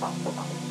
パン。